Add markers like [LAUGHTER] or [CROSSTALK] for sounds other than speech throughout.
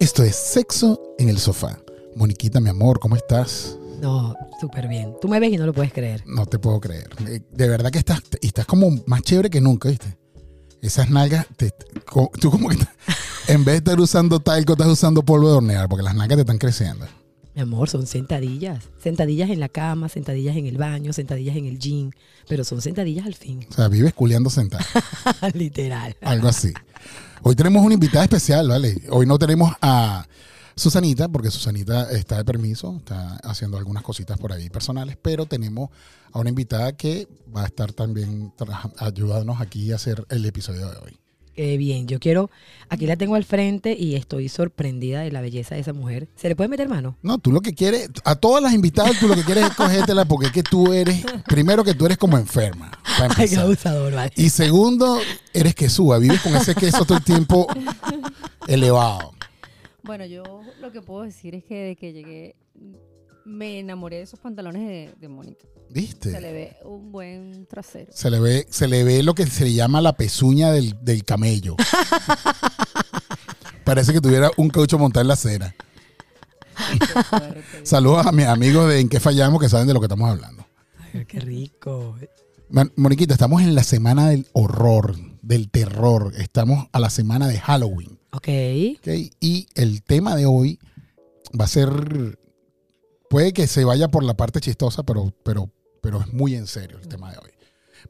Esto es Sexo en el Sofá. Moniquita, mi amor, ¿cómo estás? No, súper bien. Tú me ves y no lo puedes creer. No te puedo creer. Eh, De verdad que estás, estás como más chévere que nunca, ¿viste? Esas nalgas, te- tú como que estás- en vez de estar usando talco, estás usando polvo de hornear, porque las nalgas te están creciendo. Mi amor, son sentadillas. Sentadillas en la cama, sentadillas en el baño, sentadillas en el gym. Pero son sentadillas al fin. O sea, vives culeando sentado, [LAUGHS] Literal. algo así. Hoy tenemos una invitada especial, ¿vale? Hoy no tenemos a Susanita, porque Susanita está de permiso, está haciendo algunas cositas por ahí personales, pero tenemos a una invitada que va a estar también ayudándonos aquí a hacer el episodio de hoy. Qué bien. Yo quiero. Aquí la tengo al frente y estoy sorprendida de la belleza de esa mujer. ¿Se le puede meter mano? No, tú lo que quieres, a todas las invitadas, tú lo que quieres es cogértela porque es que tú eres, primero que tú eres como enferma, para Ay, qué empezar. abusador, vale. Y segundo, eres quesúa, vives con ese queso todo el tiempo elevado. Bueno, yo lo que puedo decir es que desde que llegué me enamoré de esos pantalones de, de Mónica. ¿Viste? Se le ve un buen trasero. Se le ve, se le ve lo que se le llama la pezuña del, del camello. [LAUGHS] Parece que tuviera un caucho montado en la acera. Saludos a mis amigos de En qué fallamos que saben de lo que estamos hablando. Ay, qué rico. Man- Moniquita, estamos en la semana del horror, del terror. Estamos a la semana de Halloween. Ok. ¿ok? Y el tema de hoy va a ser. Puede que se vaya por la parte chistosa, pero, pero, pero es muy en serio el tema de hoy.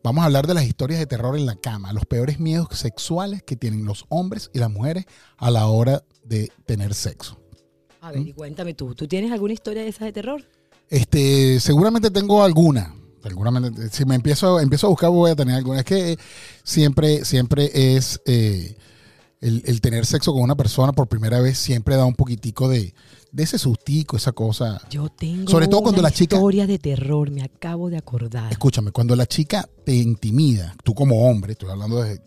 Vamos a hablar de las historias de terror en la cama, los peores miedos sexuales que tienen los hombres y las mujeres a la hora de tener sexo. A ver, y cuéntame tú. ¿Tú tienes alguna historia de esas de terror? Este, seguramente tengo alguna. Seguramente, si me empiezo, empiezo a buscar, voy a tener alguna. Es que siempre, siempre es eh, el, el tener sexo con una persona por primera vez, siempre da un poquitico de, de ese sustico, esa cosa. Yo tengo Sobre todo cuando una la chica- historia de terror, me acabo de acordar. Escúchame, cuando la chica te intimida, tú como hombre, estoy hablando de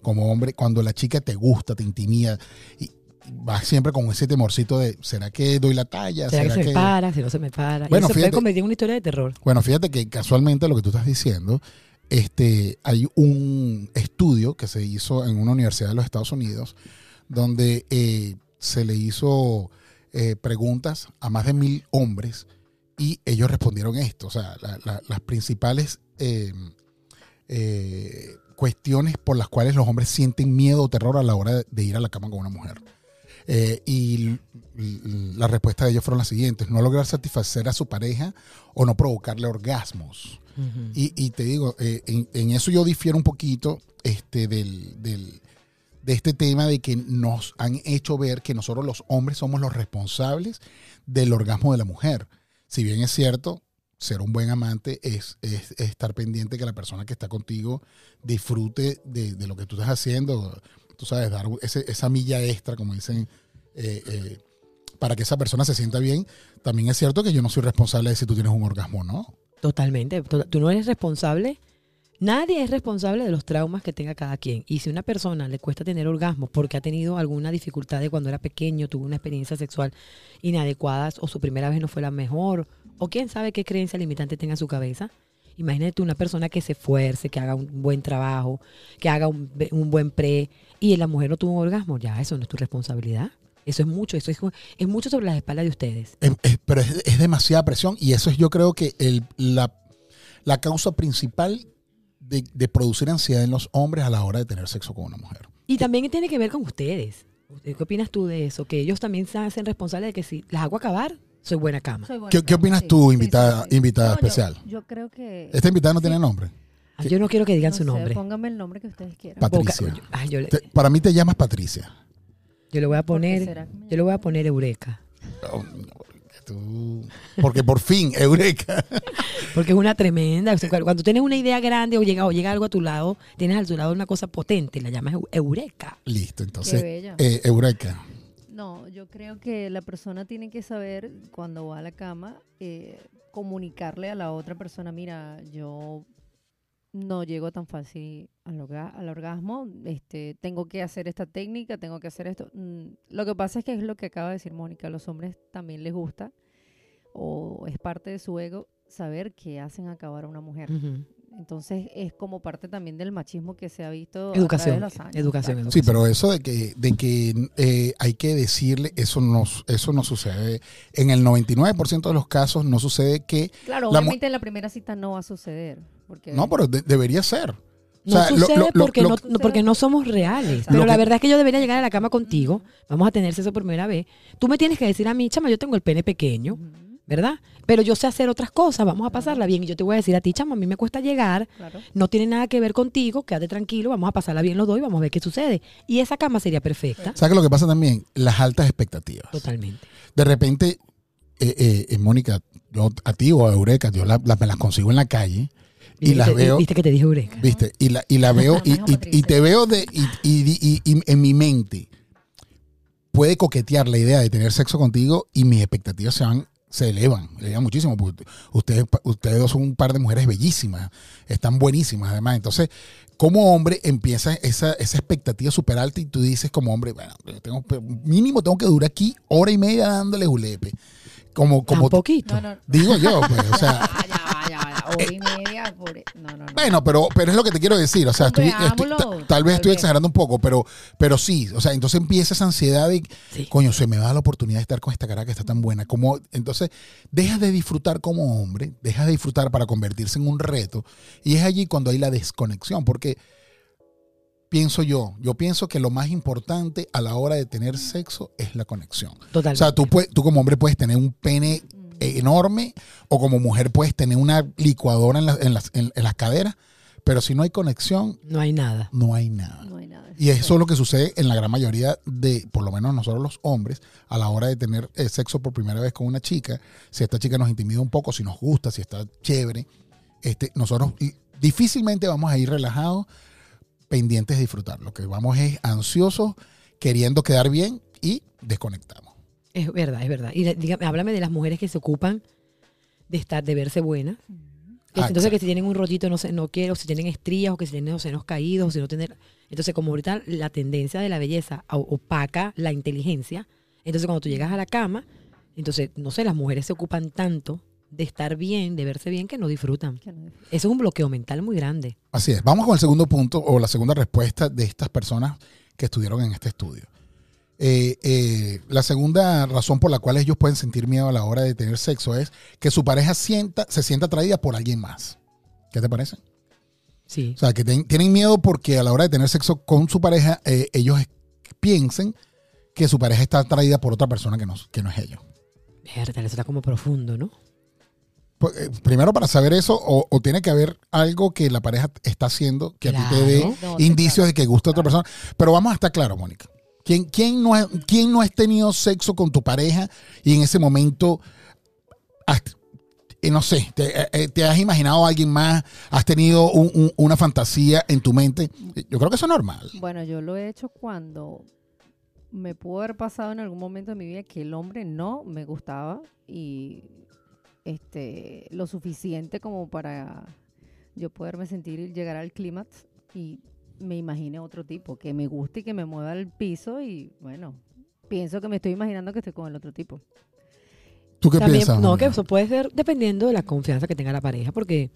como hombre, cuando la chica te gusta, te intimida, y, vas siempre con ese temorcito de, ¿será que doy la talla? ¿Será que se me para? Si no se me para. Bueno, y eso fíjate- puede convertir en una historia de terror. Bueno, fíjate que casualmente lo que tú estás diciendo, este, hay un estudio que se hizo en una universidad de los Estados Unidos donde eh, se le hizo eh, preguntas a más de mil hombres y ellos respondieron esto. O sea, la- la- las principales eh, eh, cuestiones por las cuales los hombres sienten miedo o terror a la hora de, ir a la cama con una mujer. Y la respuesta de ellos fueron las siguientes, no lograr satisfacer a su pareja o no provocarle orgasmos. Y, te digo, eh, en, eso yo difiero un poquito este, del, del- de este tema de que nos han hecho ver que nosotros los hombres somos los responsables del orgasmo de la mujer. Si bien es cierto, ser un buen amante es, es- es estar pendiente que la persona que está contigo disfrute de, de lo que tú estás haciendo, tú sabes, dar ese- esa milla extra, como dicen, eh, eh, para que esa persona se sienta bien. También es cierto que yo no soy responsable de si tú tienes un orgasmo o no. Totalmente. To- Tú no eres responsable. Nadie es responsable de los traumas que tenga cada quien. Y si a una persona le cuesta tener orgasmos porque ha tenido alguna dificultad de cuando era pequeño, tuvo una experiencia sexual inadecuada o su primera vez no fue la mejor, o quién sabe qué creencia limitante tenga en su cabeza, imagínate una persona que se esfuerce, que haga un buen trabajo, que haga un buen pre y la mujer no tuvo un orgasmo, ya eso no es tu responsabilidad. Eso es mucho, eso es, es mucho sobre las espaldas de ustedes. Es- es- pero es, es demasiada presión y eso es yo creo que el, la, la causa principal de, de producir ansiedad en los hombres a la hora de tener sexo con una mujer. Y también tiene que ver con ustedes. ¿Qué opinas tú de eso? Que ellos también se hacen responsables de que si las hago acabar, soy buena cama. Soy buena ¿Qué- qué opinas tú, invitada- invitada especial? Yo, creo que... Esta invitada no Sí. tiene nombre. Ah, yo no quiero que digan no su sé, nombre. póngame el nombre que ustedes quieran. Boca- Patricia. yo, ah, yo le, Te- para mí te llamas Patricia. Yo le voy a ¿Por qué poner, yo le voy a poner Eureka. Porque por fin, Eureka. [LAUGHS] Porque es una tremenda. o sea, cuando tienes una idea grande o llega, o llega algo a tu lado, tienes a tu lado una cosa potente, la llamas eu- Eureka. Listo, Qué entonces, bella. eh, Eureka. No, yo creo que la persona tiene que saber cuando va a la cama eh, comunicarle a la otra persona, mira, yo no llego tan fácil al, orga- al orgasmo, este, tengo que hacer esta técnica, tengo que hacer esto. Mm, Lo que pasa es que es lo que acaba de decir Mónica, a los hombres también les gusta o es parte de su ego saber que hacen acabar a una mujer. Entonces es como parte también del machismo que se ha visto Educación, a través de los años. educación. Sí, pero eso de que, de que eh, hay que decirle, eso no, eso no sucede. En el 99% de los casos no sucede que... Claro, La obviamente en la primera cita no va a suceder. Porque No, pero de- debería ser. O No sea, sucede lo- lo- porque, lo- no, porque no somos reales. Pero la verdad es que yo debería llegar a la cama contigo. Vamos a tener sexo por primera vez. Tú me tienes que decir a mí, chama, yo tengo el pene pequeño, ¿verdad? Pero yo sé hacer otras cosas. Vamos a pasarla bien. Y yo te voy a decir a ti, chama, a mí me cuesta llegar. claro. No tiene nada que ver contigo. Quédate tranquilo. Vamos a pasarla bien los dos y vamos a ver qué sucede. Y esa cama sería perfecta. ¿Sabes lo que pasa también? Las altas expectativas. Totalmente. De repente, eh, eh, eh, Mónica, yo a ti o a Eureka, yo la- la- me las consigo en la calle y ¿Viste las veo... Viste que te dije Eureka. ¿Viste? Y la, y la veo [LAUGHS] y, y- y te veo de, y, y- y- y en mi mente puede coquetear la idea de tener sexo contigo y mis expectativas se van se elevan, elevan muchísimo porque ustedes ustedes dos son un par de mujeres bellísimas, están buenísimas además, entonces como hombre empieza esa, esa expectativa súper alta y tú dices como hombre, bueno, tengo, mínimo tengo que durar aquí hora y media dándole julepe. Como, como poquito. No, no, no. digo yo, pues, o sea, [LAUGHS] Ah, ya va, ya va, Hora y media. por- e, No, no, no. Bueno, pero, pero es lo que te quiero decir. O sea, estoy- estoy- tal vez estoy exagerando un poco, pero, pero sí. O sea, entonces empieza esa ansiedad de, Sí. coño, se me va la oportunidad de estar con esta cara que está tan buena. Como, entonces, dejas de disfrutar como hombre, dejas de disfrutar para convertirse en un reto. Y es allí cuando hay la desconexión, porque pienso yo, yo pienso que lo más importante a la hora de tener sexo es la conexión. O Totalmente. sea, tú, puedes, tú como hombre puedes tener un pene. Enorme o como mujer puedes tener una licuadora en, la- en las, en- en las caderas, pero si no hay conexión, no hay nada. no hay nada. No hay nada. Y eso es lo que sucede en la gran mayoría de, por lo menos nosotros los hombres, a la hora de tener eh, sexo por primera vez con una chica. Si esta chica nos intimida un poco, si nos gusta, si está chévere, este, nosotros y- difícilmente vamos a ir relajados, pendientes de disfrutar. Lo que vamos es ansiosos, queriendo quedar bien y desconectamos. Es verdad, es verdad. Y dígame, háblame de las mujeres que se ocupan de estar, de verse buenas. Que entonces que si tienen un rollito no sé, no quiero, si tienen estrías o que si tienen los senos caídos, o si no tener. Entonces, como ahorita la tendencia de la belleza opaca la inteligencia, entonces cuando tú llegas a la cama, entonces, no sé, las mujeres se ocupan tanto de estar bien, de verse bien, que no disfrutan. Que no- Eso es un bloqueo mental muy grande. Así es. Vamos con el segundo punto o la segunda respuesta de estas personas que estuvieron en este estudio. Eh, eh, la segunda razón por la cual ellos pueden sentir miedo a la hora de tener sexo es que su pareja sienta, se sienta atraída por alguien más. ¿Qué te parece? Sí. O sea, que ten- tienen miedo porque a la hora de tener sexo con su pareja, eh, ellos piensen que su pareja está atraída por otra persona que no, que no es ellos. Verdad, eso está como profundo, ¿no? Pues, eh, primero, para saber eso, o, o tiene que haber algo que la pareja está haciendo que a ti te dé. No, indicios claro. de que gusta a otra persona. Pero vamos a estar claro, Mónica. ¿Quién, quién, no ¿Quién no has tenido sexo con tu pareja y en ese momento, eh, no sé, te, eh, eh, te has imaginado a alguien más, has tenido un- un- una fantasía en tu mente? Yo creo que eso es normal. Bueno, yo lo he hecho cuando me pudo haber pasado en algún momento de mi vida que el hombre no me gustaba y este lo suficiente como para yo poderme sentir llegar al clímax y me imagine otro tipo que me guste y que me mueva al piso y bueno, pienso que me estoy imaginando que estoy con el otro tipo. ¿Tú qué También, piensas? no, que eso puede ser dependiendo de la confianza que tenga la pareja, porque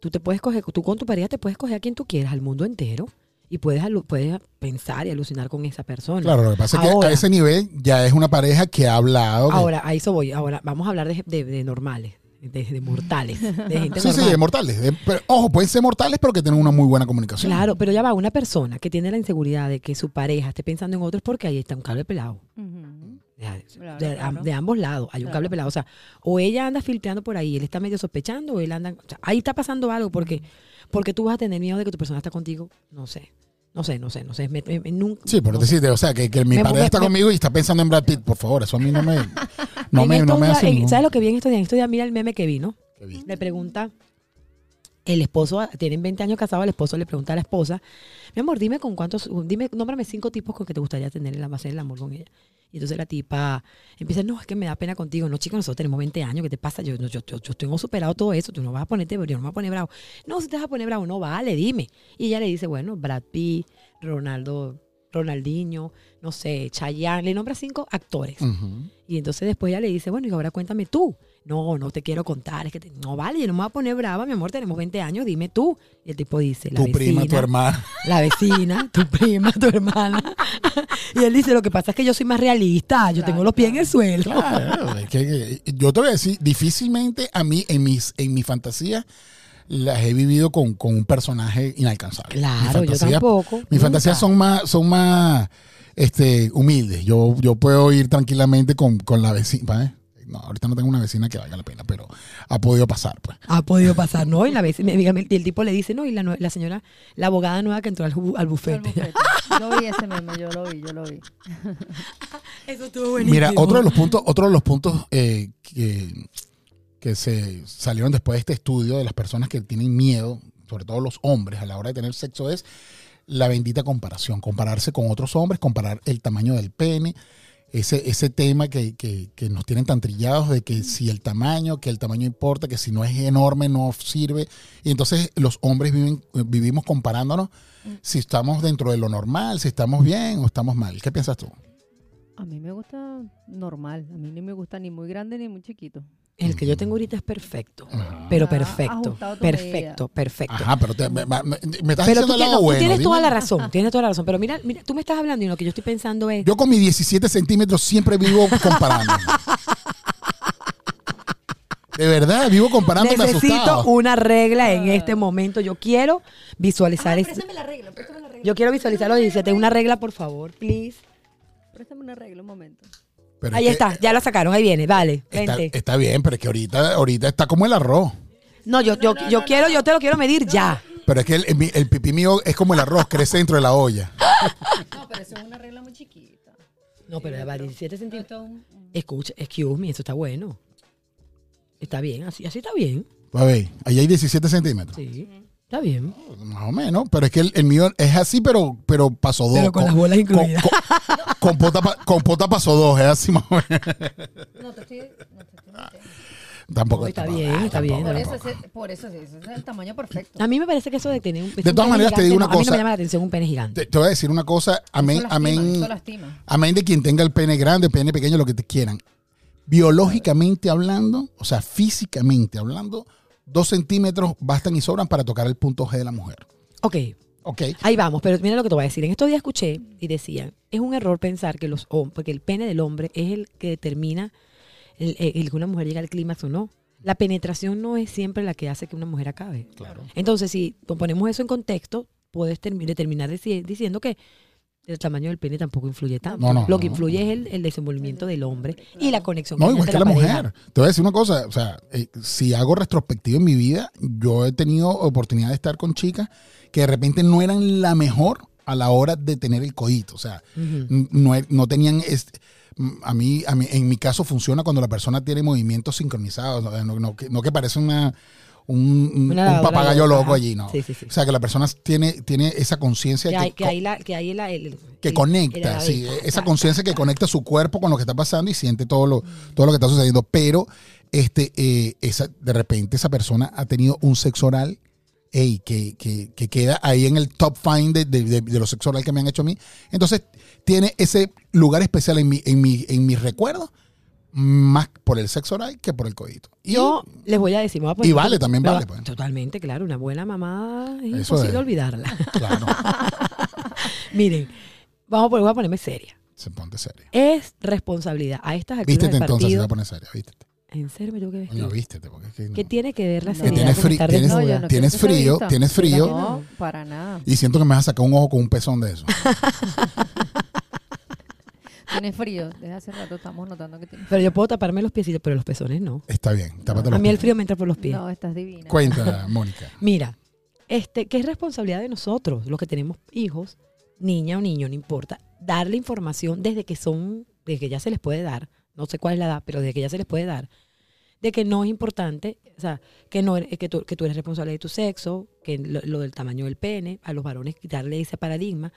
tú te puedes coger, tú con tu pareja te puedes coger a quien tú quieras, al mundo entero, y puedes, puedes pensar y alucinar con esa persona. Claro, lo que pasa es que a ese nivel ya es una pareja que ha hablado. Ahora, a eso voy. Ahora, vamos a hablar de, de- de normales, de, de mortales, de gente sí, sí, normal. de mortales. De- pero, ojo, pueden ser mortales, pero que tienen una muy buena comunicación. Claro, pero ya va, una persona que tiene la inseguridad de que su pareja esté pensando en otros porque ahí está un cable pelado. De, Claro, de- claro. de ambos lados hay un Claro. cable pelado. O sea, o ella anda filtrando por ahí, él está medio sospechando, o él anda. o sea, ahí está pasando algo porque, porque tú vas a tener miedo de que tu persona está contigo. No sé. No sé, no sé, no sé. me- me- me- nunca- Sí, pero no decirte, o sea, que, que mi Me- pareja está me- conmigo y está pensando en Brad Pitt, por favor, eso a mí no me, no En me, no me días- hace en- ningún- ¿Sabes lo que vi en estos días? En estos días, mira el meme que vi, ¿no? ¿Qué vi? Le pregunta, el esposo, tienen 20 años casados, el esposo le pregunta a la esposa, mi amor, dime con cuántos, dime, nómbrame cinco tipos con que te gustaría tener en la hacer el amor con ella. Y entonces la tipa empieza, no, es que me da pena contigo. No, chicos, nosotros tenemos 20 años, ¿qué te pasa? Yo, yo, yo, yo tengo superado todo eso, tú no vas a ponerte, yo no me voy a poner bravo. No, si te vas a poner bravo, no, vale, dime. Y ella le dice, bueno, Brad Pitt, Ronaldo, Ronaldinho, no sé, Chayanne, le nombra cinco actores. Y entonces después ella le dice, bueno, y ahora cuéntame tú. no, no te quiero contar, es que te- no vale, yo no me voy a poner brava, mi amor, tenemos 20 años, dime tú. Y el tipo dice, la Tu vecina, prima, tu hermana. la vecina, tu prima, tu hermana. [LAUGHS] y él dice, lo que pasa es que yo soy más realista, yo tengo los pies en el suelo. Claro, es que- yo te voy a decir, difícilmente a mí, en mis, en mi fantasía, las he vivido con, con un personaje inalcanzable. Claro, Mi yo tampoco. Mis nunca. fantasías son más, son más este, humildes. Yo, yo puedo ir tranquilamente con, con la vecina. ¿eh? No, ahorita no tengo una vecina que valga la pena, pero ha podido pasar, pues. Ha podido pasar, ¿no? Y, la dígame, y el tipo le dice, no, y la, la señora, la abogada nueva que entró al, al Al bufete. bufete. [LAUGHS] Yo vi ese meme, yo lo vi, yo lo vi. [LAUGHS] Eso estuvo buenísimo. Mira, otro de los puntos, otro de los puntos eh, que, que se salieron después de este estudio de las personas que tienen miedo, sobre todo los hombres, a la hora de tener sexo, es la bendita comparación. Compararse con otros hombres, comparar el tamaño del pene, ese, ese tema que, que- que nos tienen tan trillados de que si el tamaño, que el tamaño importa, que si no es enorme no sirve. Y entonces los hombres viven, vivimos comparándonos si estamos dentro de lo normal, si estamos bien o estamos mal. ¿Qué piensas tú? A mí me gusta normal, a mí ni me gusta ni muy grande ni muy chiquito. El que yo tengo ahorita es perfecto. Ajá. Pero Ah, perfecto. Perfecto, perfecto. Ajá, pero te- me, me- me estás Pero diciendo tú, el tienes, lado no, tú bueno. tienes dime. toda la razón, [LAUGHS] tienes toda la razón. Pero mira, mira, tú me estás hablando y lo que yo estoy pensando es, Yo con mis 17 centímetros siempre vivo comparando. De verdad, vivo comparándome necesito asustado. una regla en este momento. Yo quiero visualizar esto. la regla, préstame la regla. Yo quiero visualizar los 17. Una regla, por favor, please. Préstame una regla un momento. Pero Ahí es que está, ya la sacaron, ahí viene, vale, Está, vente. está bien, pero es que ahorita, ahorita está como el arroz. No, yo, yo, yo quiero, yo te lo quiero medir ya. Pero es que el, el- el pipí mío es como el arroz, crece dentro de la olla. [LAUGHS] No, pero eso es una regla muy chiquita. No, pero ya va 17 centímetros. Escucha, excuse me, eso está bueno. Está bien, así, así está bien. A ver, ahí hay 17 centímetros. Sí, está bien. Más o menos, pero es que el, el mío es así, pero, pero pasó dos. Pero con las bolas incluidas. Con, con- con pota, pa- con pota pasó dos, es así más o menos. No, te estoy, no te estoy. Tampoco está bien, ah, está bien, Por está eso, ese, por eso ese es el tamaño perfecto. A mí me parece que eso de tener un De todas un pene maneras, te gigante, digo no, una A mí no cosa. me llama la atención un pene gigante. Te, te voy a decir una cosa, amén, amén, amén de quien tenga el pene grande, pene pequeño, lo que te quieran. Biológicamente hablando, o sea, físicamente hablando, dos centímetros bastan y sobran para tocar el punto G de la mujer. Ok, ¿Ok? ahí vamos, pero mira lo que te voy a decir. En estos días escuché y decían, es un error pensar que los hombres, porque el pene del hombre es el que determina el, el- el que una mujer llega al clímax o no. La penetración no es siempre la que hace que una mujer acabe. Claro. Entonces, si ponemos eso en contexto, puedes termi- terminar deci- diciendo que el tamaño del pene tampoco influye tanto. No, no, Lo que no. influye es el, el desenvolvimiento del hombre y la conexión No, igual que la mujer. Te voy a decir una cosa, o sea, eh, si hago retrospectiva en mi vida, yo he tenido oportunidad de estar con chicas que de repente no eran la mejor a la hora de tener el coito. O sea, no, e- no tenían este- a mí, a mí en mi caso funciona cuando la persona tiene movimientos sincronizados no, no- no que, no que parece una un, un- papagayo loco ajá. allí no Sí, sí, sí. o sea que la persona tiene tiene esa conciencia Que la, que la- el- que el- conecta, el- sí, esa conciencia que conecta su cuerpo con lo que está pasando y siente todo lo, todo lo que está sucediendo. Pero este, eh, esa, de repente esa persona ha tenido un sexo oral ey, que, que, que queda ahí en el top five de, de, de- de los sexo oral que me han hecho a mí. Entonces, tiene ese lugar especial en mi, en mi, en mis recuerdos, más por el sexo oral que por el coito. Y Yo les voy a decir, me voy a poner- Y vale, también me vale, va- pues. Totalmente, claro. Una buena mamá es Eso imposible es. olvidarla. [LAUGHS] claro, [LAUGHS] Miren, vamos a, poner- voy a ponerme seria. se ponte serio. Es responsabilidad a estas alturas Vístete del entonces, se va a poner serio, vístete. ¿En serio me tengo que vestir? Coño, vístete, porque es que no. ¿Qué tiene que ver la seriedad tienes estar tienes-? No, no Tienes frío, tienes frío. No, para nada. Y siento que me vas a sacar un ojo con un pezón de eso. [LAUGHS] Tienes frío. Desde hace rato estamos notando que tienes Pero yo puedo taparme los piecitos, pero los pezones no. Está bien, tápate A los mí el frío me entra por los pies. No, estás divina. Cuenta, [LAUGHS] Mónica. Mira, este, ¿qué es responsabilidad de nosotros, los que tenemos hijos, niña o niño, no importa, darle información desde que son, desde que ya se les puede dar, no sé cuál es la edad, pero desde que ya se les puede dar, de que no es importante, o sea, que, no, eres- que, tú, que tú eres responsable de tu sexo, que lo, lo del tamaño del pene, a los varones quitarle ese paradigma,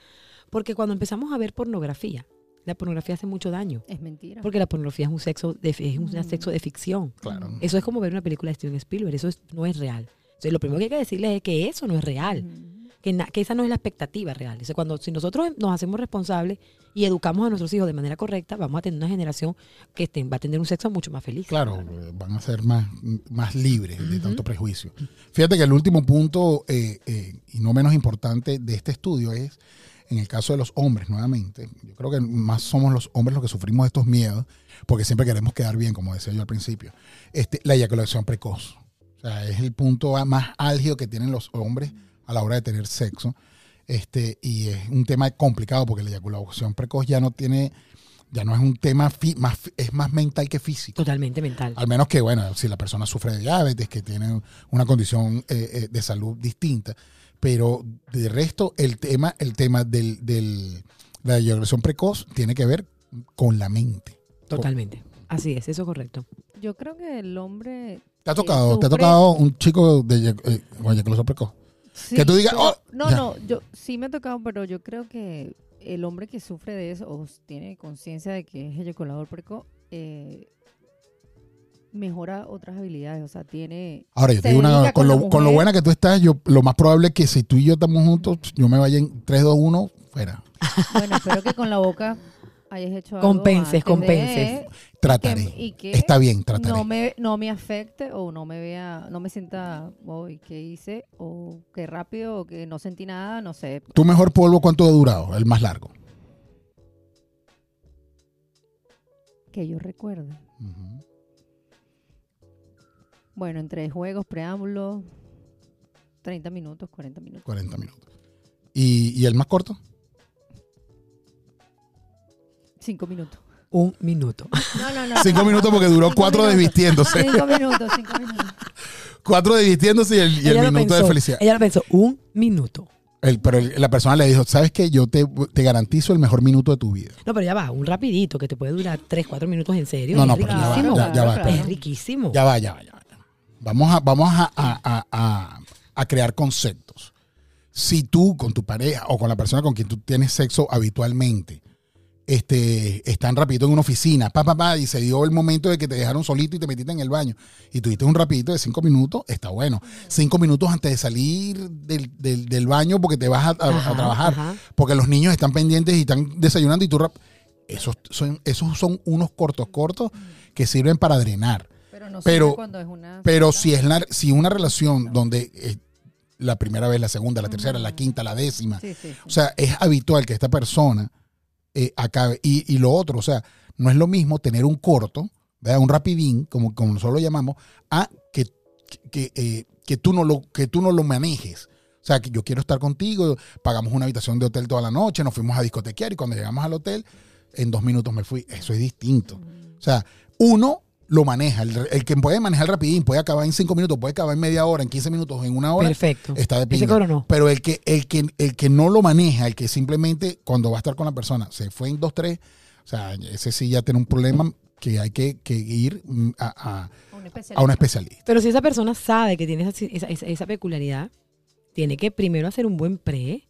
porque cuando empezamos a ver pornografía, la pornografía hace mucho daño, Es mentira. porque la pornografía es un sexo de, es un Mm. sexo de ficción. Claro. Eso es como ver una película de Steven Spielberg, eso es- no es real. Entonces, lo primero que hay que decirles es que eso no es real Ujú. que, na- que esa no es la expectativa real. Sea, cuando si nosotros nos hacemos responsables y educamos a nuestros hijos de manera correcta, vamos a tener una generación que este, va a tener un sexo mucho más feliz. Claro, eh, van a ser más, más libres de tanto prejuicio. Fíjate que el último punto, eh, eh, y no menos importante de este estudio, es en el caso de los hombres, nuevamente. Yo creo que más somos los hombres los que sufrimos estos miedos, porque siempre queremos quedar bien, como decía yo al principio. Este, la eyaculación precoz. O sea, es el punto más álgido que tienen los hombres a la hora de tener sexo. Este, y es un tema complicado porque la eyaculación precoz ya no tiene, ya no es un tema fi- más, es más mental que físico. Totalmente mental. Al menos que, bueno, si la persona sufre de diabetes, que tiene una condición eh, eh, de salud distinta. Pero de resto, el tema, el tema del, del- la eyaculación precoz tiene que ver con la mente. Totalmente. Así es, eso es correcto. Yo creo que el hombre... ¿Te ha tocado, ¿te ha tocado un chico de eh, con eyaculación precoz? Sí, que tú digas, yo- "Oh", no, ya. no, yo sí me ha tocado, pero yo creo que el hombre que sufre de eso o tiene conciencia de que es eyaculador precoz, eh, mejora otras habilidades, o sea, tiene... Ahora, yo te digo una con, lo, con lo buena que tú estás, yo lo más probable es que si tú y yo estamos juntos, yo me vaya en 3, 2, 1, fuera. [LAUGHS] Bueno, espero que con la boca hayas hecho algo Compenses, de- compenses. Trataré. que- y que Está bien, trataré. no me, no me afecte o no me vea, no me sienta, hoy ¿qué hice? O qué rápido, o que no sentí nada, no sé. ¿Tu mejor polvo cuánto ha durado? El más largo. Que yo recuerde. Ujú. Bueno, entre juegos, preámbulos, 30 minutos, 40 minutos. 40 minutos. ¿Y, y el más corto? 5 minutos. Un minuto. No, no, no. Cinco no, minutos porque duró cinco cuatro minutos. desvistiéndose. Cinco minutos, cinco minutos. [LAUGHS] Cuatro desvistiéndose y el, y minuto de felicidad. Ella lo pensó, un minuto. El- pero el- la persona le dijo, ¿sabes qué? Yo te, te garantizo el mejor minuto de tu vida. No, pero ya va, un rapidito que te puede durar 3, 4 minutos en serio. No, no, pero ya va, ya, ya va, Claro, Es riquísimo. Ya va, ya va, ya va. Vamos a, vamos a, a- a- a- crear conceptos. Si tú con tu pareja o con la persona con quien tú tienes sexo habitualmente, este, están rapidito en una oficina, pa, pa, pa, y se dio el momento de que te dejaron solito y te metiste en el baño y tuviste un rapidito de cinco minutos, está bueno. Cinco minutos antes de salir del, del- del baño porque te vas a, a- a Ajá, trabajar, ajá. porque los niños están pendientes y están desayunando y tú... rap- Esos son, esos son unos cortos cortos que sirven para drenar. Pero no Pero- sirve cuando es una Pero cita. si es la, si una relación donde eh, la primera vez, la segunda, la tercera, la quinta, la décima, Sí, sí, sí. o sea, es habitual que esta persona eh, acabe. Y, y lo otro, o sea, no es lo mismo tener un corto, ¿verdad? un rapidín, como, como nosotros lo llamamos, a que, que, eh, que, tú no lo, que tú no lo manejes. O sea, que yo quiero estar contigo, pagamos una habitación de hotel toda la noche, nos fuimos a discotequear y cuando llegamos al hotel, en dos minutos me fui. Eso es distinto. O sea, uno lo maneja. El, el que puede manejar rapidín puede acabar en cinco minutos, puede acabar en media hora, en 15 minutos, en una hora. Perfecto. Está de pinga. no. Pero el que, el, que, el que no lo maneja, el que simplemente cuando va a estar con la persona se fue en dos, tres, o sea, ese sí ya tiene un problema que hay que, que ir mm, a, a- Un a especialista. un especialista. Pero si esa persona sabe que tiene esa, esa- esa peculiaridad, tiene que primero hacer un buen pre,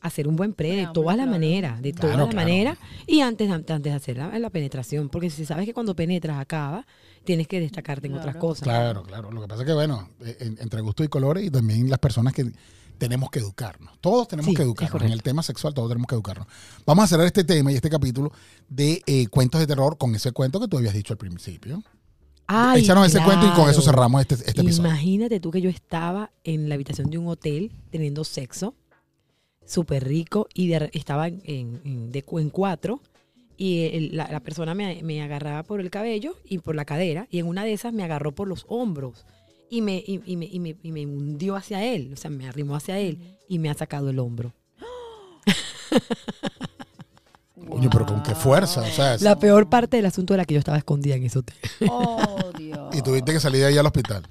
hacer un buen pre de todas las maneras, de Claro, todas las claro. maneras, y antes, antes de hacer la, la penetración, porque si sabes que cuando penetras acaba, tienes que destacarte en otras cosas. Claro, claro. Lo que pasa es que, bueno, en- entre gusto y colores y también las personas que tenemos que educarnos. Todos tenemos Sí, que educarnos. En el tema sexual todos tenemos que educarnos. Vamos a cerrar este tema y este capítulo de eh, cuentos de terror con ese cuento que tú habías dicho al principio. Ay, Échanos ese cuento y con eso cerramos este, este episodio. Imagínate tú que yo estaba en la habitación de un hotel teniendo sexo, súper rico, y de estaba en, en- en- de cu- en cuatro, y el- la, la persona me, me agarraba por el cabello y por la cadera, y en una de esas me agarró por los hombros, y me, y, y me, y me- y me hundió hacia él, o sea, me arrimó hacia él, y me ha sacado el hombro. [LAUGHS] Coño, pero con qué fuerza. O sea, La peor parte del asunto era que yo estaba escondida en ese hotel. Oh, Dios. y tuviste que salir de ahí al hospital.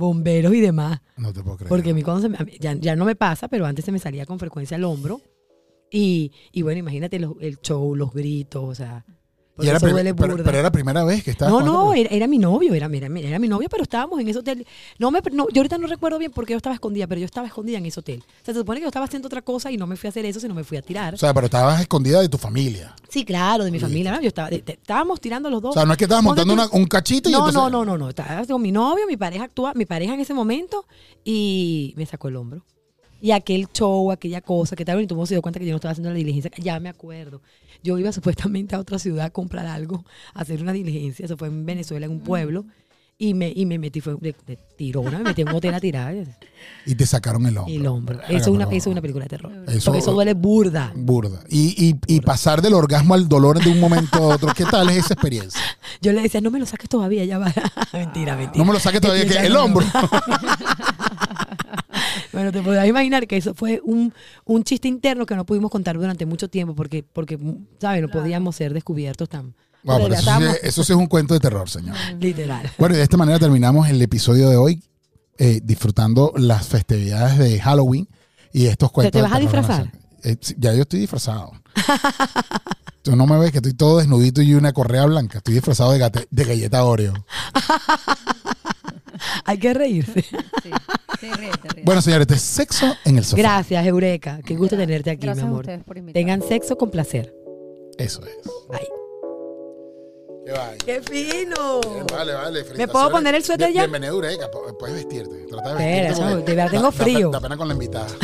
Bomberos y demás. No te puedo creer. Porque a mí cuando se me- ya, ya no me pasa, pero antes se me salía con frecuencia el hombro. Y, y bueno, imagínate los- el show, los gritos, o sea. Y era eso duele pero, pero era la primera vez que estabas no, no, era, era mi novio, era, era, era mi novio, pero estábamos en ese hotel. No me, no, yo ahorita no recuerdo bien por qué yo estaba escondida, pero yo estaba escondida en ese hotel. O sea, se supone que yo estaba haciendo otra cosa y no me fui a hacer eso, sino me fui a tirar. O sea, pero estabas escondida de tu familia. sí, claro, de mi familia. ¿no? Yo estaba, de- de- estábamos tirando los dos. O sea, no es que estabas montando una- un cachito y no, entonces... no, no, no, no. Estaba con mi novio, mi pareja actúa, mi pareja en ese momento, y me sacó el hombro. Y aquel show, aquella cosa, que tal vez tú se dio cuenta que yo no estaba haciendo la diligencia. Ya me acuerdo. Yo iba [LAUGHS] supuestamente a otra ciudad a comprar algo, a hacer una diligencia. Eso fue en Venezuela, en un pueblo. Y me, y me metí, fue de, de tirona, me metí en un hotel a tirar. [LAUGHS] Y te sacaron el hombro. El hombro. Eso es, una, eso es una película de terror. Eso- Porque eso duele burda. Burda. Y, y, y pasar del orgasmo al dolor de un momento a otro. ¿Qué tal es esa experiencia? [LAUGHS] Yo le decía, no me lo saques todavía, ya va. mentira, mentira. No me lo saques todavía, que el hombro. [LAUGHS] Bueno, te podrás imaginar que eso fue un, un chiste interno que no pudimos contar durante mucho tiempo porque, porque ¿sabes? No podíamos ser descubiertos tan... Wow, pero Porque eso, sí, estábamos- eso sí es un cuento de terror, señor. [LAUGHS] Literal. Bueno, y de esta manera terminamos el episodio de hoy eh, disfrutando las festividades de Halloween y estos cuentos. te vas a terror disfrazar? Eh, ya yo estoy disfrazado. [LAUGHS] Tú no me ves que estoy todo desnudito y una correa blanca. Estoy disfrazado de, gate- de galleta Oreo. [LAUGHS] Hay que reírse. Sí, sí, ríete, ríete. Bueno, señores, este es sexo en el sofá. Gracias, Eureka. Qué gusto tenerte aquí, Gracias mi a amor. ustedes por invitarme. Tengan sexo con placer. Eso es. Bye. Qué vaina. ¡Qué fino! Bien, Vale, vale. ¿Me puedo poner el suéter ya? Bienvenido, Eureka. Pu- Puedes vestirte. Trata de Espera, vestirte. porque de verdad [LAUGHS] tengo da- da frío. Da pena con la invitada. [LAUGHS]